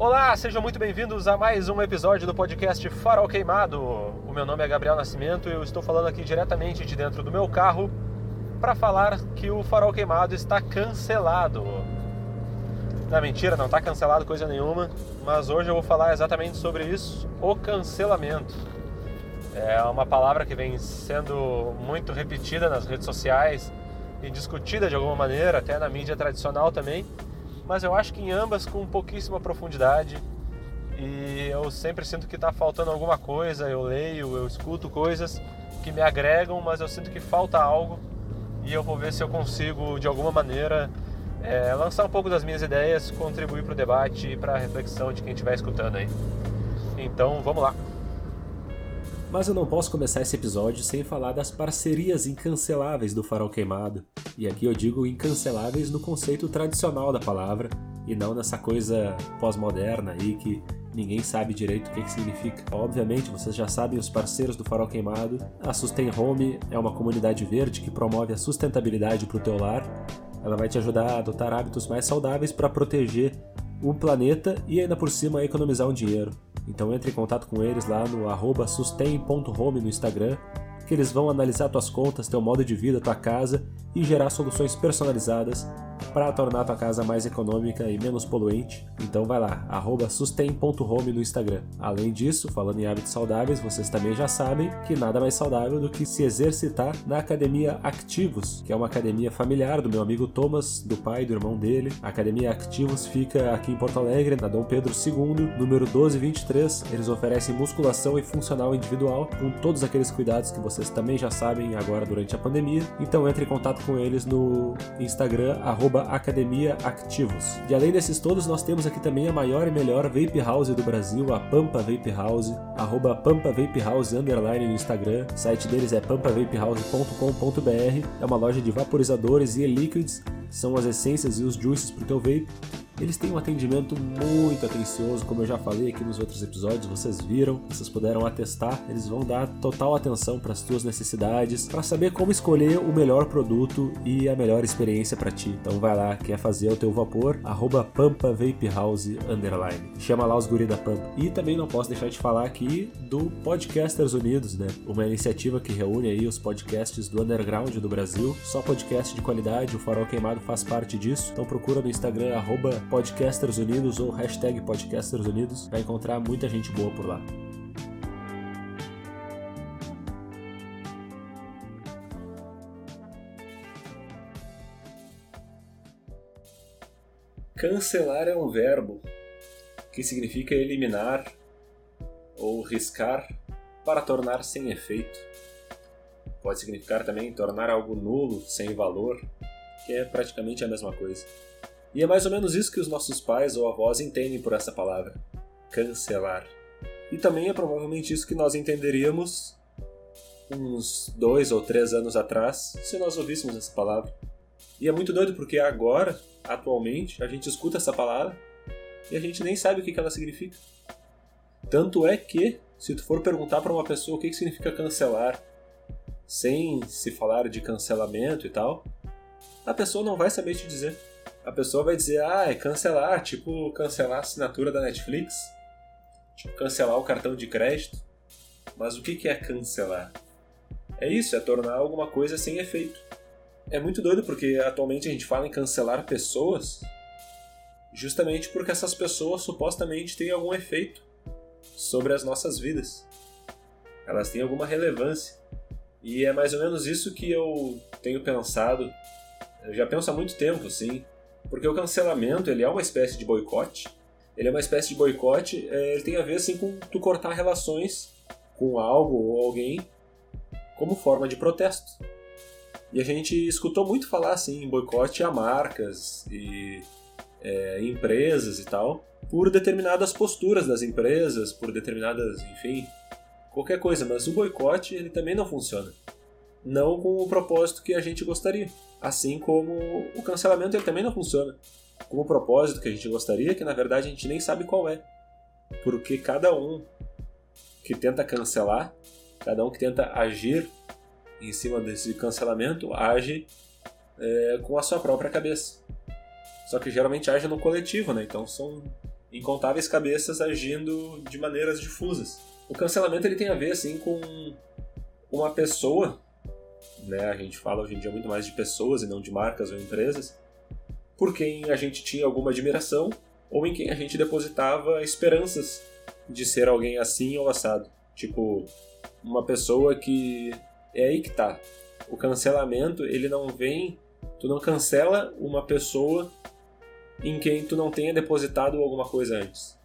Olá, sejam muito bem-vindos a mais um episódio do podcast Farol Queimado. O meu nome é Gabriel Nascimento e eu estou falando aqui diretamente de dentro do meu carro para falar que o Farol Queimado está cancelado. Não, mentira, não está cancelado coisa nenhuma, mas hoje eu vou falar exatamente sobre isso, o cancelamento. É uma palavra que vem sendo muito repetida nas redes sociais e discutida de alguma maneira, até na mídia tradicional também mas eu acho que em ambas com pouquíssima profundidade. E eu sempre sinto que está faltando alguma coisa. Eu leio, eu escuto coisas que me agregam, mas eu sinto que falta algo. E eu vou ver se eu consigo, de alguma maneira, é, lançar um pouco das minhas ideias, contribuir para o debate e para a reflexão de quem estiver escutando aí. Então, vamos lá. Mas eu não posso começar esse episódio sem falar das parcerias incanceláveis do Farol Queimado. E aqui eu digo incanceláveis no conceito tradicional da palavra e não nessa coisa pós-moderna aí que ninguém sabe direito o que, que significa. Obviamente, vocês já sabem os parceiros do Farol Queimado. A Sustain Home é uma comunidade verde que promove a sustentabilidade para o teu lar. Ela vai te ajudar a adotar hábitos mais saudáveis para proteger o planeta e ainda por cima economizar um dinheiro. Então entre em contato com eles lá no sustain.home no Instagram, que eles vão analisar tuas contas, teu modo de vida, tua casa e gerar soluções personalizadas para tornar a tua casa mais econômica e menos poluente. Então vai lá, sustain.home no Instagram. Além disso, falando em hábitos saudáveis, vocês também já sabem que nada mais saudável do que se exercitar na Academia Activos, que é uma academia familiar do meu amigo Thomas, do pai e do irmão dele. A Academia Activos fica aqui em Porto Alegre, na Dom Pedro II, número 1223. Eles oferecem musculação e funcional individual com todos aqueles cuidados que vocês também já sabem agora durante a pandemia. Então entre em contato com eles no Instagram, Academia Activos. E além desses todos, nós temos aqui também a maior e melhor vape house do Brasil, a Pampa Vape House, arroba Pampa Vape House underline no Instagram. O site deles é pampavapehouse.com.br. É uma loja de vaporizadores e e-liquids, são as essências e os juices para o teu vape. Eles têm um atendimento muito atencioso, como eu já falei aqui nos outros episódios, vocês viram, vocês puderam atestar. Eles vão dar total atenção para as tuas necessidades, para saber como escolher o melhor produto e a melhor experiência para ti. Então vai lá, quer fazer o teu vapor, arroba Pampa Vape House underline. Chama lá os guri da Pampa. E também não posso deixar de falar aqui do Podcasters Unidos, né? Uma iniciativa que reúne aí os podcasts do underground do Brasil. Só podcast de qualidade, o Farol Queimado faz parte disso. Então procura no Instagram, arroba Podcasters Unidos ou hashtag Podcasters Unidos, vai encontrar muita gente boa por lá. Cancelar é um verbo que significa eliminar ou riscar para tornar sem efeito. Pode significar também tornar algo nulo, sem valor, que é praticamente a mesma coisa. E é mais ou menos isso que os nossos pais ou avós entendem por essa palavra: cancelar. E também é provavelmente isso que nós entenderíamos uns dois ou três anos atrás se nós ouvíssemos essa palavra. E é muito doido porque agora, atualmente, a gente escuta essa palavra e a gente nem sabe o que ela significa. Tanto é que, se tu for perguntar para uma pessoa o que significa cancelar, sem se falar de cancelamento e tal, a pessoa não vai saber te dizer a pessoa vai dizer, ah, é cancelar, tipo cancelar a assinatura da Netflix, tipo cancelar o cartão de crédito. Mas o que é cancelar? É isso, é tornar alguma coisa sem efeito. É muito doido porque atualmente a gente fala em cancelar pessoas justamente porque essas pessoas supostamente têm algum efeito sobre as nossas vidas. Elas têm alguma relevância. E é mais ou menos isso que eu tenho pensado. Eu já penso há muito tempo, assim, porque o cancelamento, ele é uma espécie de boicote. Ele é uma espécie de boicote, é, ele tem a ver assim com tu cortar relações com algo ou alguém como forma de protesto. E a gente escutou muito falar assim em boicote a marcas e é, empresas e tal, por determinadas posturas das empresas, por determinadas, enfim, qualquer coisa. Mas o boicote ele também não funciona, não com o propósito que a gente gostaria. Assim como o cancelamento ele também não funciona com o propósito que a gente gostaria, que na verdade a gente nem sabe qual é. Porque cada um que tenta cancelar, cada um que tenta agir em cima desse cancelamento, age é, com a sua própria cabeça. Só que geralmente age no coletivo, né? Então são incontáveis cabeças agindo de maneiras difusas. O cancelamento ele tem a ver assim com uma pessoa, né? A gente fala hoje em dia muito mais de pessoas e não de marcas ou empresas, por quem a gente tinha alguma admiração ou em quem a gente depositava esperanças de ser alguém assim ou assado. Tipo, uma pessoa que é aí que tá. O cancelamento, ele não vem, tu não cancela uma pessoa em quem tu não tenha depositado alguma coisa antes.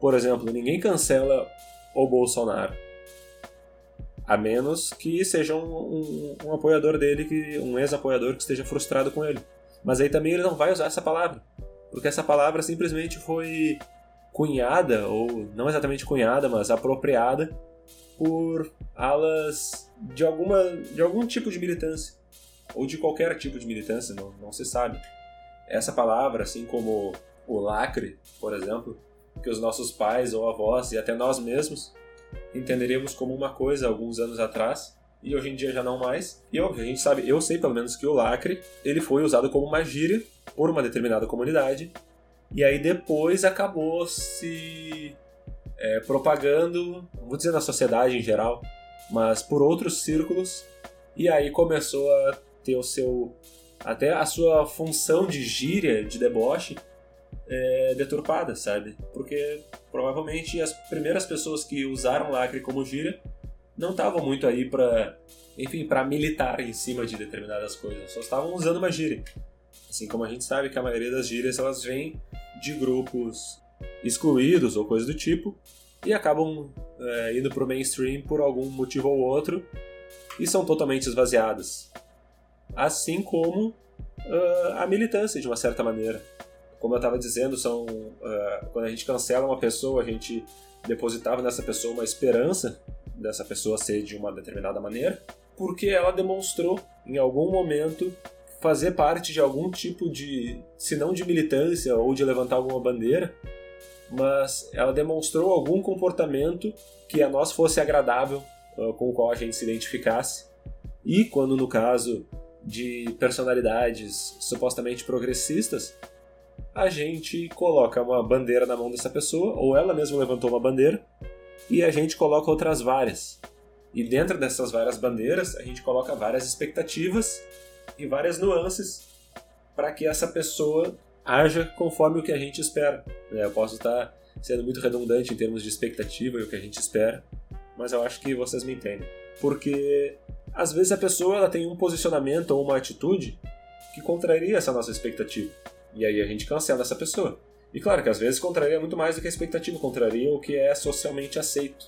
Por exemplo, ninguém cancela o Bolsonaro. A menos que seja um, um, um apoiador dele, que um ex-apoiador que esteja frustrado com ele. Mas aí também ele não vai usar essa palavra. Porque essa palavra simplesmente foi cunhada, ou não exatamente cunhada, mas apropriada por alas de, alguma, de algum tipo de militância. Ou de qualquer tipo de militância, não, não se sabe. Essa palavra, assim como o lacre, por exemplo, que os nossos pais ou avós e até nós mesmos entenderíamos como uma coisa alguns anos atrás e hoje em dia já não mais. E a gente sabe, eu sei pelo menos que o lacre ele foi usado como uma gíria por uma determinada comunidade e aí depois acabou se é, propagando, vou dizer na sociedade em geral, mas por outros círculos e aí começou a ter o seu até a sua função de gíria, de deboche, é, deturpada, sabe? Porque provavelmente as primeiras pessoas que usaram lacre como gíria não estavam muito aí para, enfim, para militar em cima de determinadas coisas, só estavam usando uma gíria. Assim como a gente sabe que a maioria das gírias elas vêm de grupos excluídos ou coisa do tipo e acabam é, indo pro mainstream por algum motivo ou outro e são totalmente esvaziadas. Assim como uh, a militância, de uma certa maneira como eu estava dizendo, são uh, quando a gente cancela uma pessoa, a gente depositava nessa pessoa uma esperança dessa pessoa ser de uma determinada maneira, porque ela demonstrou em algum momento fazer parte de algum tipo de, se não de militância ou de levantar alguma bandeira, mas ela demonstrou algum comportamento que a nós fosse agradável, uh, com o qual a gente se identificasse. E quando no caso de personalidades supostamente progressistas, a gente coloca uma bandeira na mão dessa pessoa, ou ela mesma levantou uma bandeira, e a gente coloca outras várias. E dentro dessas várias bandeiras, a gente coloca várias expectativas e várias nuances para que essa pessoa haja conforme o que a gente espera. Né? Eu posso estar sendo muito redundante em termos de expectativa e o que a gente espera, mas eu acho que vocês me entendem. Porque às vezes a pessoa ela tem um posicionamento ou uma atitude que contraria essa nossa expectativa. E aí a gente cancela essa pessoa. E claro que às vezes contraria muito mais do que a expectativa, contraria o que é socialmente aceito.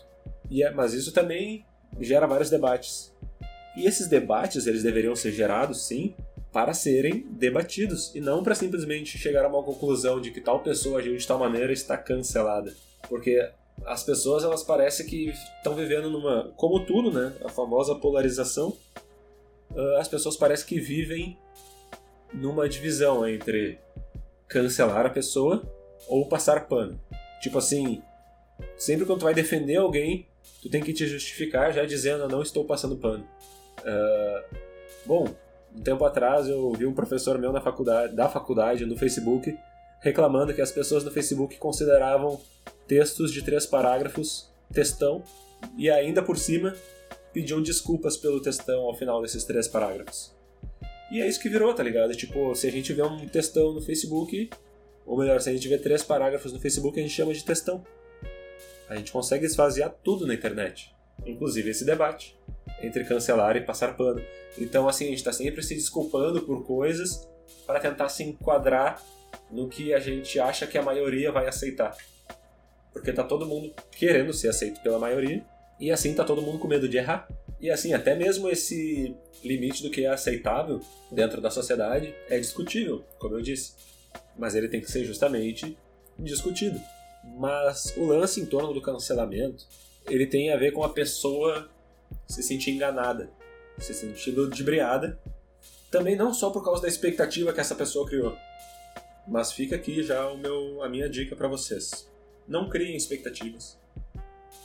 E é, mas isso também gera vários debates. E esses debates, eles deveriam ser gerados, sim, para serem debatidos e não para simplesmente chegar a uma conclusão de que tal pessoa agiu de tal maneira está cancelada. Porque as pessoas, elas parecem que estão vivendo numa, como tudo, né, a famosa polarização. Ah, as pessoas parecem que vivem numa divisão entre cancelar a pessoa ou passar pano. Tipo assim, sempre quando tu vai defender alguém, tu tem que te justificar já dizendo não estou passando pano. Uh, bom, um tempo atrás eu vi um professor meu na faculdade, da faculdade no Facebook reclamando que as pessoas no Facebook consideravam textos de três parágrafos textão e ainda por cima pediam desculpas pelo textão ao final desses três parágrafos. E é isso que virou, tá ligado? Tipo, se a gente vê um textão no Facebook, ou melhor, se a gente vê três parágrafos no Facebook, a gente chama de textão. A gente consegue esvaziar tudo na internet, inclusive esse debate entre cancelar e passar pano. Então, assim, a gente está sempre se desculpando por coisas para tentar se enquadrar no que a gente acha que a maioria vai aceitar. Porque tá todo mundo querendo ser aceito pela maioria, e assim tá todo mundo com medo de errar. E assim, até mesmo esse limite do que é aceitável dentro da sociedade é discutível, como eu disse. Mas ele tem que ser justamente discutido. Mas o lance em torno do cancelamento, ele tem a ver com a pessoa se sentir enganada, se sentir ludibriada, também não só por causa da expectativa que essa pessoa criou. Mas fica aqui já o meu, a minha dica para vocês. Não criem expectativas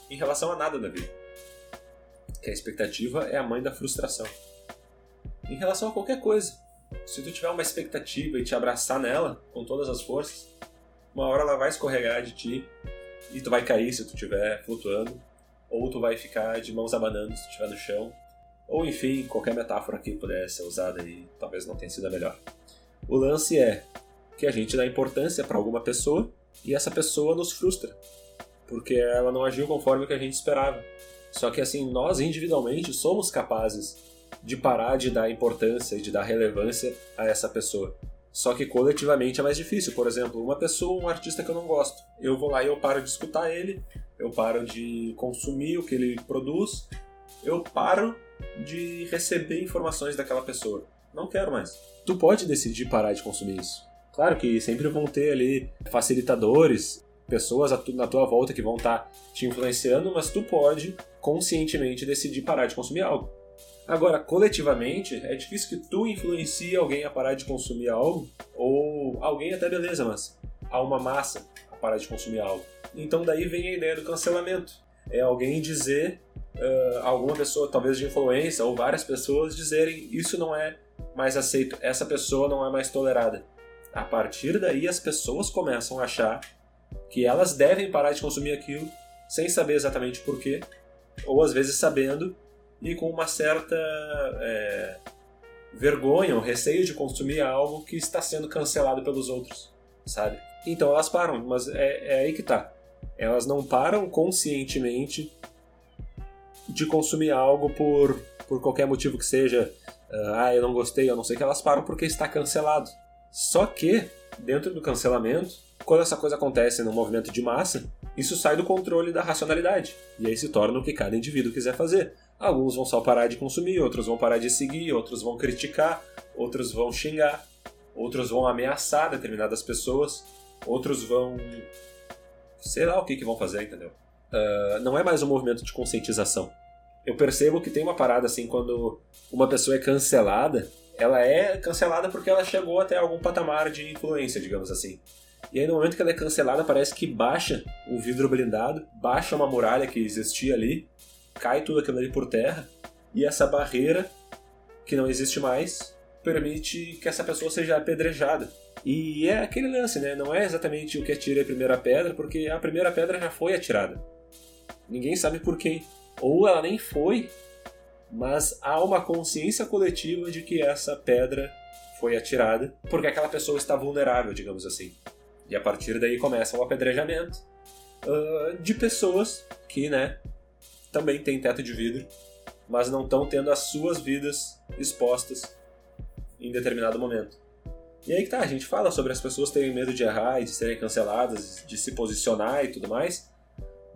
em relação a nada da vida que a expectativa é a mãe da frustração. Em relação a qualquer coisa, se tu tiver uma expectativa e te abraçar nela com todas as forças, uma hora ela vai escorregar de ti e tu vai cair se tu estiver flutuando, ou tu vai ficar de mãos abanando se tu estiver no chão, ou enfim, qualquer metáfora que pudesse ser usada e talvez não tenha sido a melhor. O lance é que a gente dá importância para alguma pessoa e essa pessoa nos frustra, porque ela não agiu conforme o que a gente esperava. Só que assim, nós individualmente somos capazes de parar de dar importância e de dar relevância a essa pessoa. Só que coletivamente é mais difícil. Por exemplo, uma pessoa, um artista que eu não gosto, eu vou lá e eu paro de escutar ele, eu paro de consumir o que ele produz, eu paro de receber informações daquela pessoa. Não quero mais. Tu pode decidir parar de consumir isso. Claro que sempre vão ter ali facilitadores, pessoas na tua volta que vão estar tá te influenciando, mas tu pode conscientemente decidir parar de consumir algo. Agora, coletivamente, é difícil que tu influencie alguém a parar de consumir algo, ou alguém até beleza, mas a uma massa a parar de consumir algo. Então daí vem a ideia do cancelamento. É alguém dizer, uh, alguma pessoa, talvez de influência, ou várias pessoas dizerem isso não é mais aceito, essa pessoa não é mais tolerada. A partir daí as pessoas começam a achar que elas devem parar de consumir aquilo sem saber exatamente porquê, ou às vezes sabendo e com uma certa é, vergonha ou receio de consumir algo que está sendo cancelado pelos outros, sabe? Então elas param, mas é, é aí que tá. Elas não param conscientemente de consumir algo por, por qualquer motivo que seja. Ah, eu não gostei, eu não sei que elas param porque está cancelado. Só que, dentro do cancelamento, quando essa coisa acontece num movimento de massa, isso sai do controle da racionalidade. E aí se torna o que cada indivíduo quiser fazer. Alguns vão só parar de consumir, outros vão parar de seguir, outros vão criticar, outros vão xingar, outros vão ameaçar determinadas pessoas, outros vão. sei lá o que, que vão fazer, entendeu? Uh, não é mais um movimento de conscientização. Eu percebo que tem uma parada assim, quando uma pessoa é cancelada, ela é cancelada porque ela chegou até algum patamar de influência, digamos assim. E aí, no momento que ela é cancelada, parece que baixa o vidro blindado, baixa uma muralha que existia ali, cai tudo aquilo ali por terra e essa barreira que não existe mais permite que essa pessoa seja apedrejada. E é aquele lance, né? Não é exatamente o que atira a primeira pedra, porque a primeira pedra já foi atirada. Ninguém sabe por quem. Ou ela nem foi, mas há uma consciência coletiva de que essa pedra foi atirada porque aquela pessoa está vulnerável, digamos assim. E a partir daí começa o apedrejamento uh, de pessoas que, né, também têm teto de vidro, mas não estão tendo as suas vidas expostas em determinado momento. E aí que tá, a gente fala sobre as pessoas terem medo de errar e de serem canceladas, de se posicionar e tudo mais,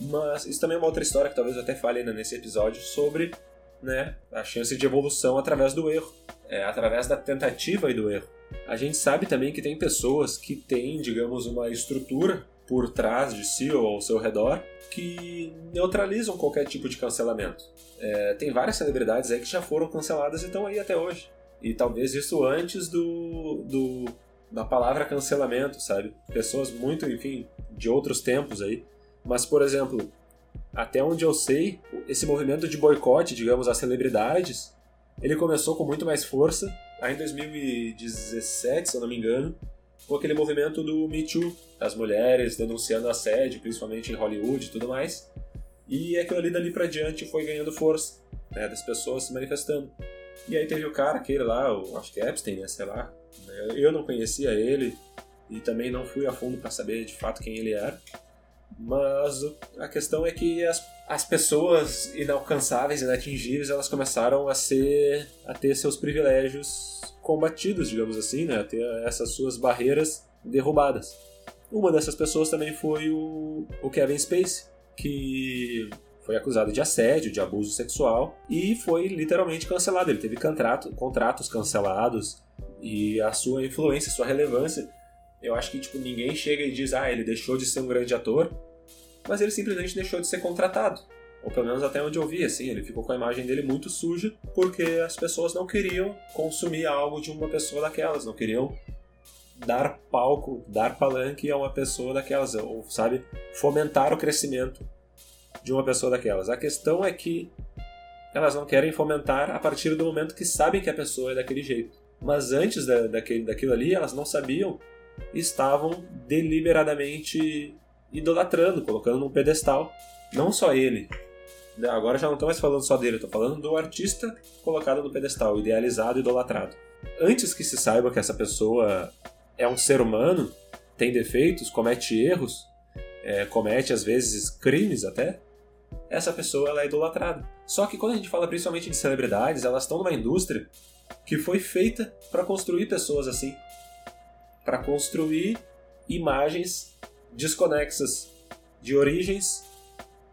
mas isso também é uma outra história que talvez eu até fale ainda nesse episódio sobre né, a chance de evolução através do erro, é, através da tentativa e do erro. A gente sabe também que tem pessoas que têm, digamos, uma estrutura por trás de si ou ao seu redor que neutralizam qualquer tipo de cancelamento. É, tem várias celebridades aí que já foram canceladas e estão aí até hoje. E talvez isso antes do, do da palavra cancelamento, sabe? Pessoas muito, enfim, de outros tempos aí. Mas, por exemplo, até onde eu sei, esse movimento de boicote, digamos, às celebridades, ele começou com muito mais força, aí em 2017, se eu não me engano, com aquele movimento do Me Too, as mulheres denunciando assédio, principalmente em Hollywood e tudo mais. E aquilo ali dali pra diante foi ganhando força, né, das pessoas se manifestando. E aí teve o cara, aquele lá, o, acho que é Epstein, né, sei lá. Eu não conhecia ele e também não fui a fundo para saber de fato quem ele era. Mas a questão é que as, as pessoas inalcançáveis, inatingíveis, elas começaram a ser a ter seus privilégios combatidos, digamos assim, né? A ter essas suas barreiras derrubadas. Uma dessas pessoas também foi o, o Kevin Spacey, que foi acusado de assédio, de abuso sexual e foi literalmente cancelado. Ele teve contrato, contratos cancelados e a sua influência, sua relevância. Eu acho que tipo ninguém chega e diz, ah, ele deixou de ser um grande ator, mas ele simplesmente deixou de ser contratado. Ou pelo menos até onde eu vi, assim, ele ficou com a imagem dele muito suja porque as pessoas não queriam consumir algo de uma pessoa daquelas, não queriam dar palco, dar palanque a uma pessoa daquelas, ou sabe, fomentar o crescimento de uma pessoa daquelas. A questão é que elas não querem fomentar a partir do momento que sabem que a pessoa é daquele jeito. Mas antes da, daquele, daquilo ali, elas não sabiam estavam deliberadamente idolatrando, colocando num pedestal. Não só ele. Agora já não estou mais falando só dele, estou falando do artista colocado no pedestal, idealizado, idolatrado. Antes que se saiba que essa pessoa é um ser humano, tem defeitos, comete erros, é, comete às vezes crimes até, essa pessoa ela é idolatrada. Só que quando a gente fala principalmente de celebridades, elas estão numa indústria que foi feita para construir pessoas assim, para construir imagens desconexas de origens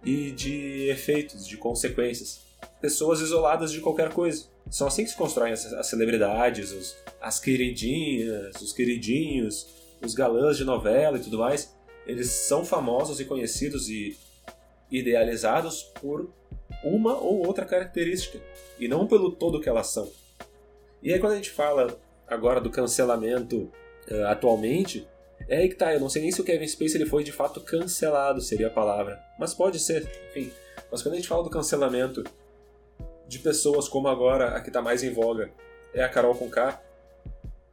e de efeitos, de consequências. Pessoas isoladas de qualquer coisa. São assim que se constroem as, as celebridades, os, as queridinhas, os queridinhos, os galãs de novela e tudo mais. Eles são famosos e conhecidos e idealizados por uma ou outra característica e não pelo todo que elas são. E aí quando a gente fala agora do cancelamento uh, atualmente, é aí que tá, eu não sei nem se o Kevin Spacey ele foi de fato cancelado, seria a palavra. Mas pode ser, enfim. Mas quando a gente fala do cancelamento de pessoas como agora a que tá mais em voga é a Carol Conká,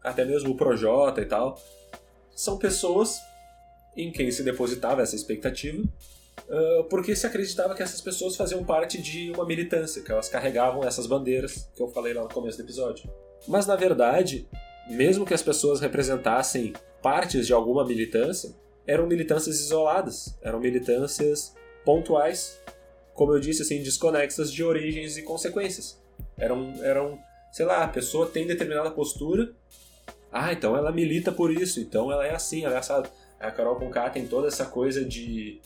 até mesmo o Projota e tal, são pessoas em quem se depositava essa expectativa, uh, porque se acreditava que essas pessoas faziam parte de uma militância, que elas carregavam essas bandeiras que eu falei lá no começo do episódio. Mas na verdade, mesmo que as pessoas representassem partes de alguma militância, eram militâncias isoladas, eram militâncias pontuais, como eu disse, assim, desconexas de origens e consequências. Eram, eram sei lá, a pessoa tem determinada postura, ah, então ela milita por isso, então ela é assim, ela é essa... A Carol Conká tem toda essa coisa de,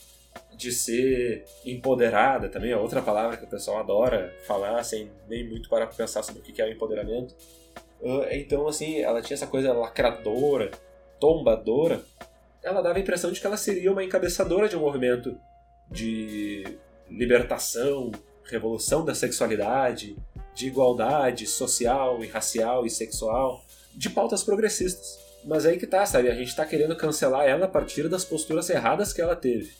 de ser empoderada também, é outra palavra que o pessoal adora falar, sem nem muito para pensar sobre o que é o empoderamento. Ah, então, assim, ela tinha essa coisa lacradora, tombadora, ela dava a impressão de que ela seria uma encabeçadora de um movimento de libertação, revolução da sexualidade, de igualdade social e racial e sexual, de pautas progressistas. Mas aí que tá, sabe? A gente tá querendo cancelar ela a partir das posturas erradas que ela teve.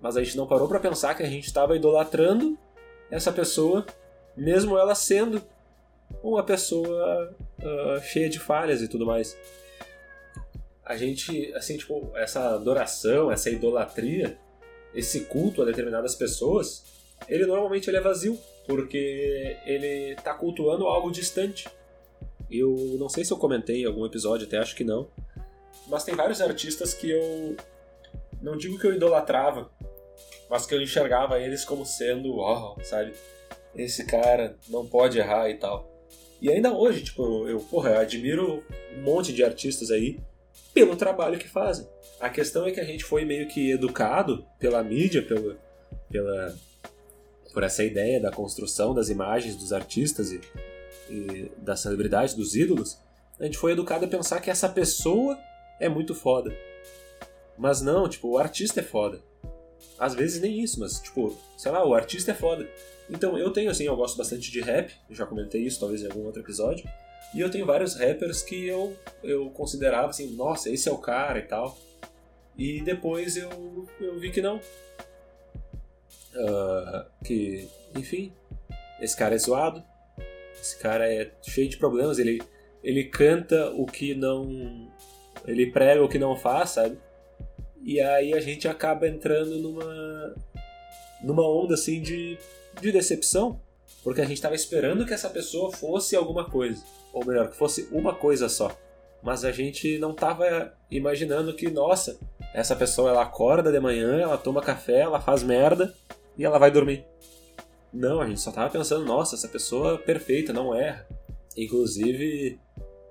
Mas a gente não parou para pensar que a gente estava idolatrando essa pessoa, mesmo ela sendo uma pessoa uh, cheia de falhas e tudo mais a gente, assim, tipo, essa adoração, essa idolatria, esse culto a determinadas pessoas, ele normalmente ele é vazio, porque ele está cultuando algo distante. Eu não sei se eu comentei em algum episódio, até acho que não, mas tem vários artistas que eu não digo que eu idolatrava, mas que eu enxergava eles como sendo, ó, oh, sabe? Esse cara não pode errar e tal. E ainda hoje, tipo, eu, porra, eu admiro um monte de artistas aí pelo trabalho que fazem. A questão é que a gente foi meio que educado pela mídia, pela, pela, por essa ideia da construção das imagens dos artistas e, e das celebridades, dos ídolos. A gente foi educado a pensar que essa pessoa é muito foda. Mas não, tipo, o artista é foda. Às vezes nem isso, mas, tipo, sei lá, o artista é foda. Então eu tenho, assim, eu gosto bastante de rap, já comentei isso talvez em algum outro episódio. E eu tenho vários rappers que eu, eu considerava assim, nossa, esse é o cara e tal. E depois eu, eu vi que não. Uh, que, enfim, esse cara é zoado. Esse cara é cheio de problemas. Ele, ele canta o que não. Ele prega o que não faz, sabe? E aí a gente acaba entrando numa. numa onda assim de, de decepção. Porque a gente estava esperando que essa pessoa fosse alguma coisa ou melhor, que fosse uma coisa só. Mas a gente não estava imaginando que, nossa, essa pessoa ela acorda de manhã, ela toma café, ela faz merda e ela vai dormir. Não, a gente só estava pensando, nossa, essa pessoa é perfeita, não erra. Inclusive,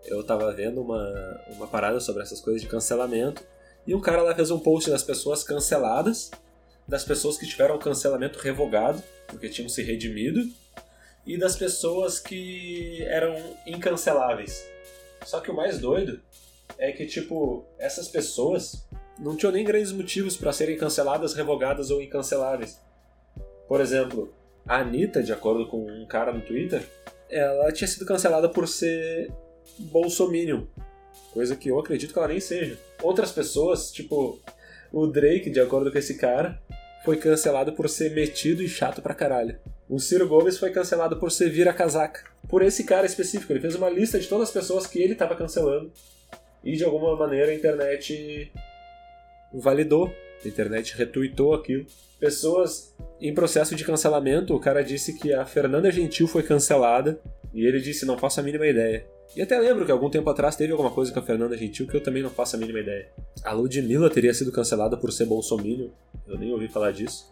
eu estava vendo uma, uma parada sobre essas coisas de cancelamento e um cara lá fez um post das pessoas canceladas, das pessoas que tiveram o cancelamento revogado, porque tinham se redimido, e das pessoas que eram incanceláveis. Só que o mais doido é que, tipo, essas pessoas não tinham nem grandes motivos para serem canceladas, revogadas ou incanceláveis. Por exemplo, a Anitta, de acordo com um cara no Twitter, ela tinha sido cancelada por ser bolsominion. Coisa que eu acredito que ela nem seja. Outras pessoas, tipo o Drake, de acordo com esse cara, foi cancelado por ser metido e chato pra caralho. O Ciro Gomes foi cancelado por ser vira-casaca. Por esse cara específico. Ele fez uma lista de todas as pessoas que ele estava cancelando. E de alguma maneira a internet validou, a internet retuitou aquilo. Pessoas em processo de cancelamento, o cara disse que a Fernanda Gentil foi cancelada e ele disse: Não faço a mínima ideia. E até lembro que algum tempo atrás teve alguma coisa com a Fernanda Gentil que eu também não faço a mínima ideia. A Ludmilla teria sido cancelada por ser bolsominion, eu nem ouvi falar disso.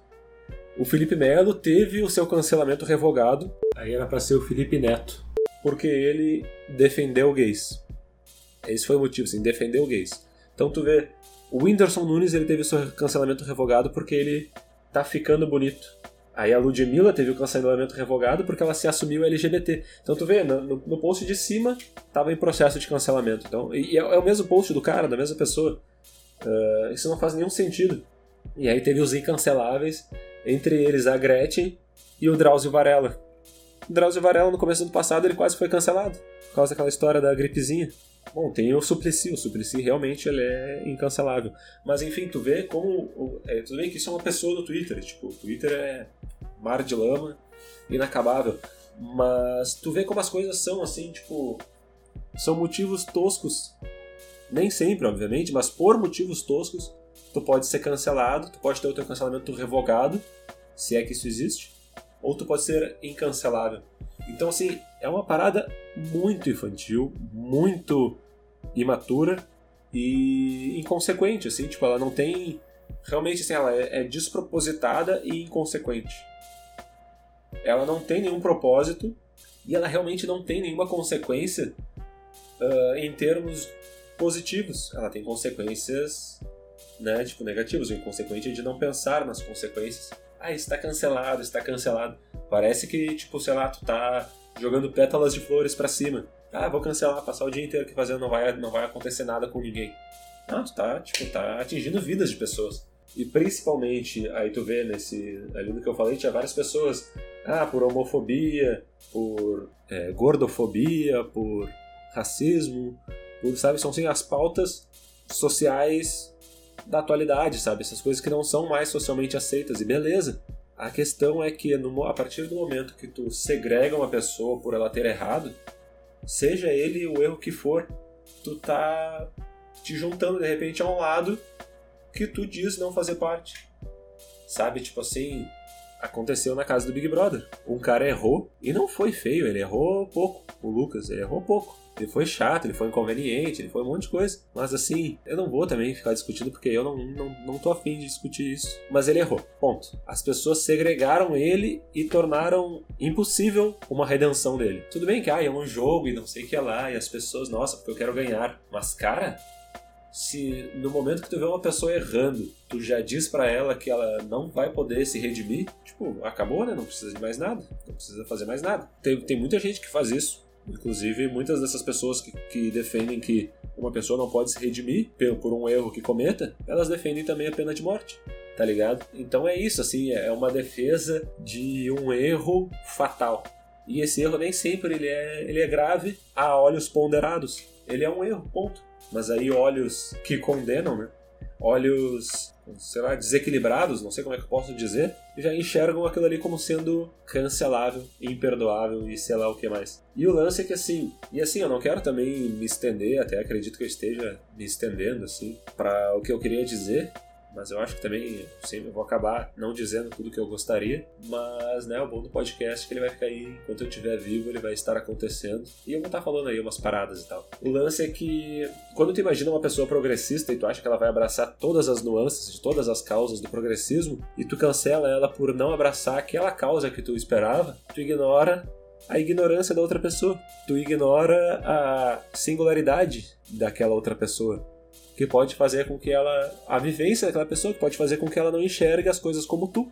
O Felipe Melo teve o seu cancelamento revogado, aí era para ser o Felipe Neto, porque ele defendeu gays. Esse foi o motivo, assim, defendeu gays. Então tu vê, o Whindersson Nunes ele teve o seu cancelamento revogado porque ele tá ficando bonito. Aí a Ludmilla teve o cancelamento revogado porque ela se assumiu LGBT. Então tu vê, no, no post de cima tava em processo de cancelamento. Então, e é, é o mesmo post do cara, da mesma pessoa. Uh, isso não faz nenhum sentido. E aí teve os incanceláveis, entre eles a Gretchen e o Drauzio Varela. O Drauzio Varela, no começo do passado, ele quase foi cancelado, por causa daquela história da gripezinha. Bom, tem o Suplicy, o Suplicy realmente ele é incancelável. Mas enfim, tu vê como. É, tu vê que isso é uma pessoa do Twitter. Tipo, o Twitter é mar de lama, inacabável. Mas tu vê como as coisas são assim, tipo. São motivos toscos. Nem sempre, obviamente, mas por motivos toscos, tu pode ser cancelado, tu pode ter o teu cancelamento revogado, se é que isso existe, ou tu pode ser incancelável. Então, assim, é uma parada muito infantil, muito imatura e inconsequente, assim, tipo, ela não tem. Realmente, assim, ela é, é despropositada e inconsequente. Ela não tem nenhum propósito e ela realmente não tem nenhuma consequência uh, em termos positivos. Ela tem consequências, né, tipo, negativas, o inconsequente é de não pensar nas consequências. Ah, está cancelado, está cancelado. Parece que, tipo, sei lá, tu tá jogando pétalas de flores para cima. Ah, vou cancelar, passar o dia inteiro aqui fazendo, não vai, não vai acontecer nada com ninguém. Não, tu tá, tipo, tá atingindo vidas de pessoas. E principalmente, aí tu vê nesse. Ali no que eu falei, tinha várias pessoas. Ah, por homofobia, por é, gordofobia, por racismo, por, sabe, são sim as pautas sociais da atualidade, sabe? Essas coisas que não são mais socialmente aceitas. E beleza. A questão é que no, a partir do momento que tu segrega uma pessoa por ela ter errado, seja ele o erro que for, tu tá te juntando de repente a um lado que tu diz não fazer parte. Sabe, tipo assim, aconteceu na casa do Big Brother. Um cara errou e não foi feio, ele errou pouco. O Lucas, ele errou pouco. Ele foi chato, ele foi inconveniente, ele foi um monte de coisa. Mas assim, eu não vou também ficar discutindo porque eu não, não, não tô afim de discutir isso. Mas ele errou. Ponto. As pessoas segregaram ele e tornaram impossível uma redenção dele. Tudo bem que ah, é um jogo e não sei o que é lá, e as pessoas, nossa, porque eu quero ganhar. Mas, cara, se no momento que tu vê uma pessoa errando, tu já diz para ela que ela não vai poder se redimir, tipo, acabou, né? Não precisa de mais nada, não precisa fazer mais nada. Tem, tem muita gente que faz isso. Inclusive, muitas dessas pessoas que, que defendem que uma pessoa não pode se redimir por um erro que cometa, elas defendem também a pena de morte, tá ligado? Então é isso, assim, é uma defesa de um erro fatal. E esse erro nem sempre ele é, ele é grave a olhos ponderados. Ele é um erro, ponto. Mas aí olhos que condenam, né? Olhos sei lá, desequilibrados, não sei como é que eu posso dizer, já enxergam aquilo ali como sendo cancelável, imperdoável e sei lá o que mais. E o lance é que assim, e assim, eu não quero também me estender, até acredito que eu esteja me estendendo assim, para o que eu queria dizer, mas eu acho que também sempre vou acabar não dizendo tudo que eu gostaria, mas né, o bom do podcast é que ele vai ficar aí enquanto eu estiver vivo, ele vai estar acontecendo e eu vou estar falando aí umas paradas e tal. O lance é que quando tu imagina uma pessoa progressista e tu acha que ela vai abraçar todas as nuances de todas as causas do progressismo e tu cancela ela por não abraçar aquela causa que tu esperava, tu ignora a ignorância da outra pessoa. Tu ignora a singularidade daquela outra pessoa que pode fazer com que ela. a vivência daquela pessoa, que pode fazer com que ela não enxergue as coisas como tu.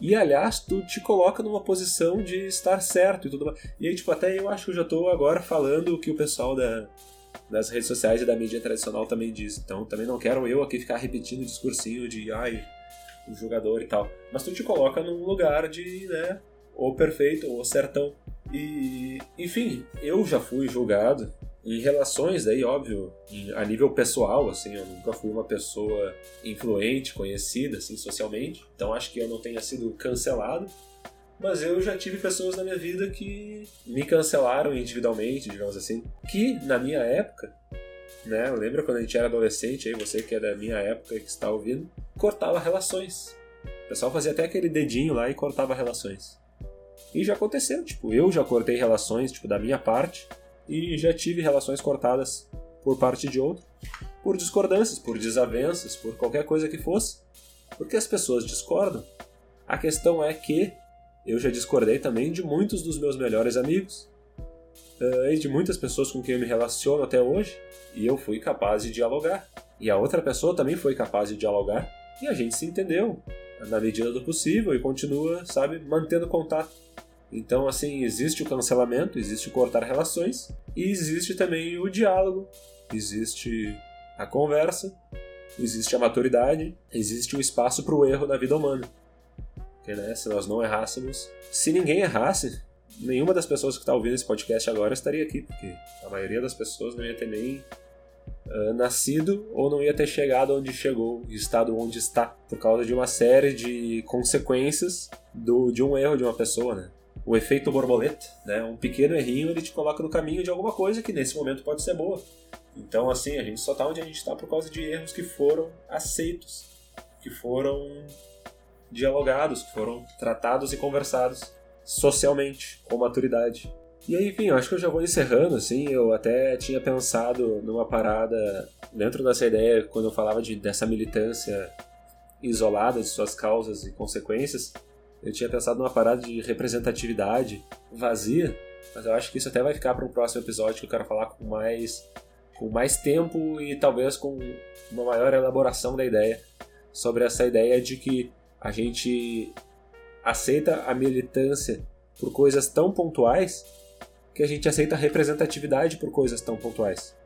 E aliás, tu te coloca numa posição de estar certo e tudo mais. E aí, tipo, até eu acho que eu já tô agora falando o que o pessoal da, das redes sociais e da mídia tradicional também diz. Então também não quero eu aqui ficar repetindo o discursinho de ai, o jogador e tal. Mas tu te coloca num lugar de, né, ou perfeito ou certão. E, enfim, eu já fui julgado em relações, daí, óbvio, a nível pessoal, assim, eu nunca fui uma pessoa influente, conhecida, assim, socialmente. Então acho que eu não tenha sido cancelado. Mas eu já tive pessoas na minha vida que me cancelaram individualmente, digamos assim. Que, na minha época, né? Lembra quando a gente era adolescente, aí você que é da minha época que está ouvindo, cortava relações. O pessoal fazia até aquele dedinho lá e cortava relações. E já aconteceu, tipo, eu já cortei relações, tipo, da minha parte, e já tive relações cortadas por parte de outro, por discordâncias, por desavenças, por qualquer coisa que fosse, porque as pessoas discordam. A questão é que eu já discordei também de muitos dos meus melhores amigos, eh, e de muitas pessoas com quem eu me relaciono até hoje, e eu fui capaz de dialogar. E a outra pessoa também foi capaz de dialogar, e a gente se entendeu na medida do possível e continua, sabe, mantendo contato. Então, assim, existe o cancelamento, existe o cortar relações e existe também o diálogo, existe a conversa, existe a maturidade, existe o espaço para o erro na vida humana. Porque, né, se nós não errássemos, se ninguém errasse, nenhuma das pessoas que está ouvindo esse podcast agora estaria aqui, porque a maioria das pessoas não ia ter nem uh, nascido ou não ia ter chegado onde chegou, estado onde está, por causa de uma série de consequências do, de um erro de uma pessoa, né? O efeito borboleta, né? Um pequeno errinho ele te coloca no caminho de alguma coisa que nesse momento pode ser boa. Então, assim, a gente só está onde a gente está por causa de erros que foram aceitos, que foram dialogados, que foram tratados e conversados socialmente, com maturidade. E aí, enfim, eu acho que eu já vou encerrando, assim, eu até tinha pensado numa parada dentro dessa ideia, quando eu falava de, dessa militância isolada de suas causas e consequências, eu tinha pensado numa parada de representatividade vazia, mas eu acho que isso até vai ficar para um próximo episódio que eu quero falar com mais com mais tempo e talvez com uma maior elaboração da ideia sobre essa ideia de que a gente aceita a militância por coisas tão pontuais que a gente aceita a representatividade por coisas tão pontuais.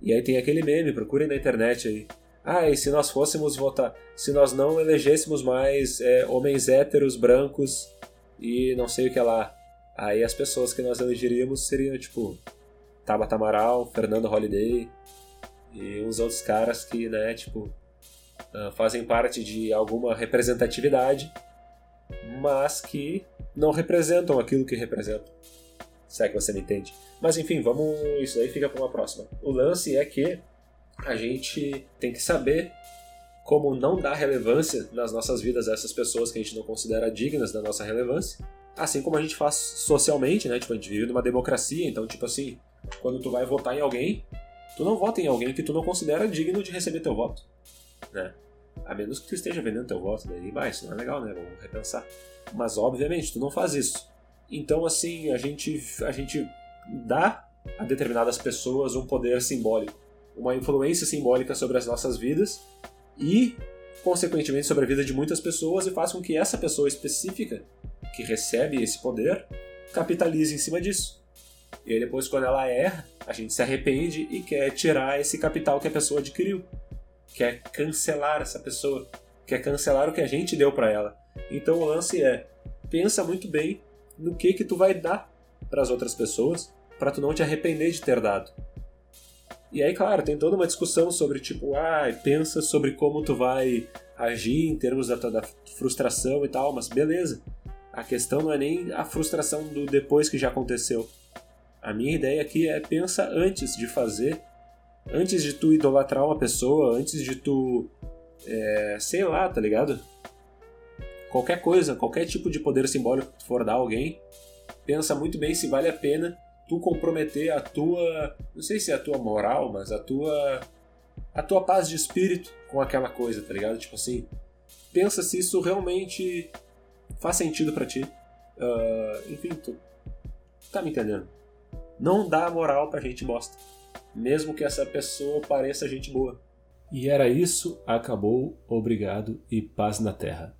E aí tem aquele meme, procurem na internet aí. Ah, e se nós fôssemos votar, se nós não elegêssemos mais é, homens héteros, brancos e não sei o que lá, aí as pessoas que nós elegeríamos seriam tipo Tabata Amaral, Fernando Holiday e uns outros caras que, né, tipo, ah, fazem parte de alguma representatividade mas que não representam aquilo que representam. Se é que você me entende. Mas enfim, vamos. Isso aí fica para uma próxima. O lance é que a gente tem que saber como não dar relevância nas nossas vidas a essas pessoas que a gente não considera dignas da nossa relevância. Assim como a gente faz socialmente, né? Tipo, a gente vive numa democracia, então, tipo assim, quando tu vai votar em alguém, tu não vota em alguém que tu não considera digno de receber teu voto, né? A menos que tu esteja vendendo teu voto, daí vai, isso não é legal, né? Vamos repensar. Mas obviamente, tu não faz isso. Então, assim, a gente, a gente dá a determinadas pessoas um poder simbólico, uma influência simbólica sobre as nossas vidas e, consequentemente, sobre a vida de muitas pessoas e faz com que essa pessoa específica que recebe esse poder capitalize em cima disso. E aí depois, quando ela erra, a gente se arrepende e quer tirar esse capital que a pessoa adquiriu quer cancelar essa pessoa, quer cancelar o que a gente deu para ela. Então o lance é, pensa muito bem no que que tu vai dar para as outras pessoas, para tu não te arrepender de ter dado. E aí, claro, tem toda uma discussão sobre tipo, ah, pensa sobre como tu vai agir em termos da, da frustração e tal, mas beleza. A questão não é nem a frustração do depois que já aconteceu. A minha ideia aqui é pensa antes de fazer antes de tu idolatrar uma pessoa, antes de tu. É, sei lá, tá ligado? Qualquer coisa, qualquer tipo de poder simbólico que tu for dar a alguém, pensa muito bem se vale a pena tu comprometer a tua. Não sei se é a tua moral, mas a tua. a tua paz de espírito com aquela coisa, tá ligado? Tipo assim, pensa se isso realmente faz sentido para ti. Uh, enfim, tu tá me entendendo. Não dá moral pra gente bosta mesmo que essa pessoa pareça gente boa. E era isso, acabou, obrigado e paz na terra.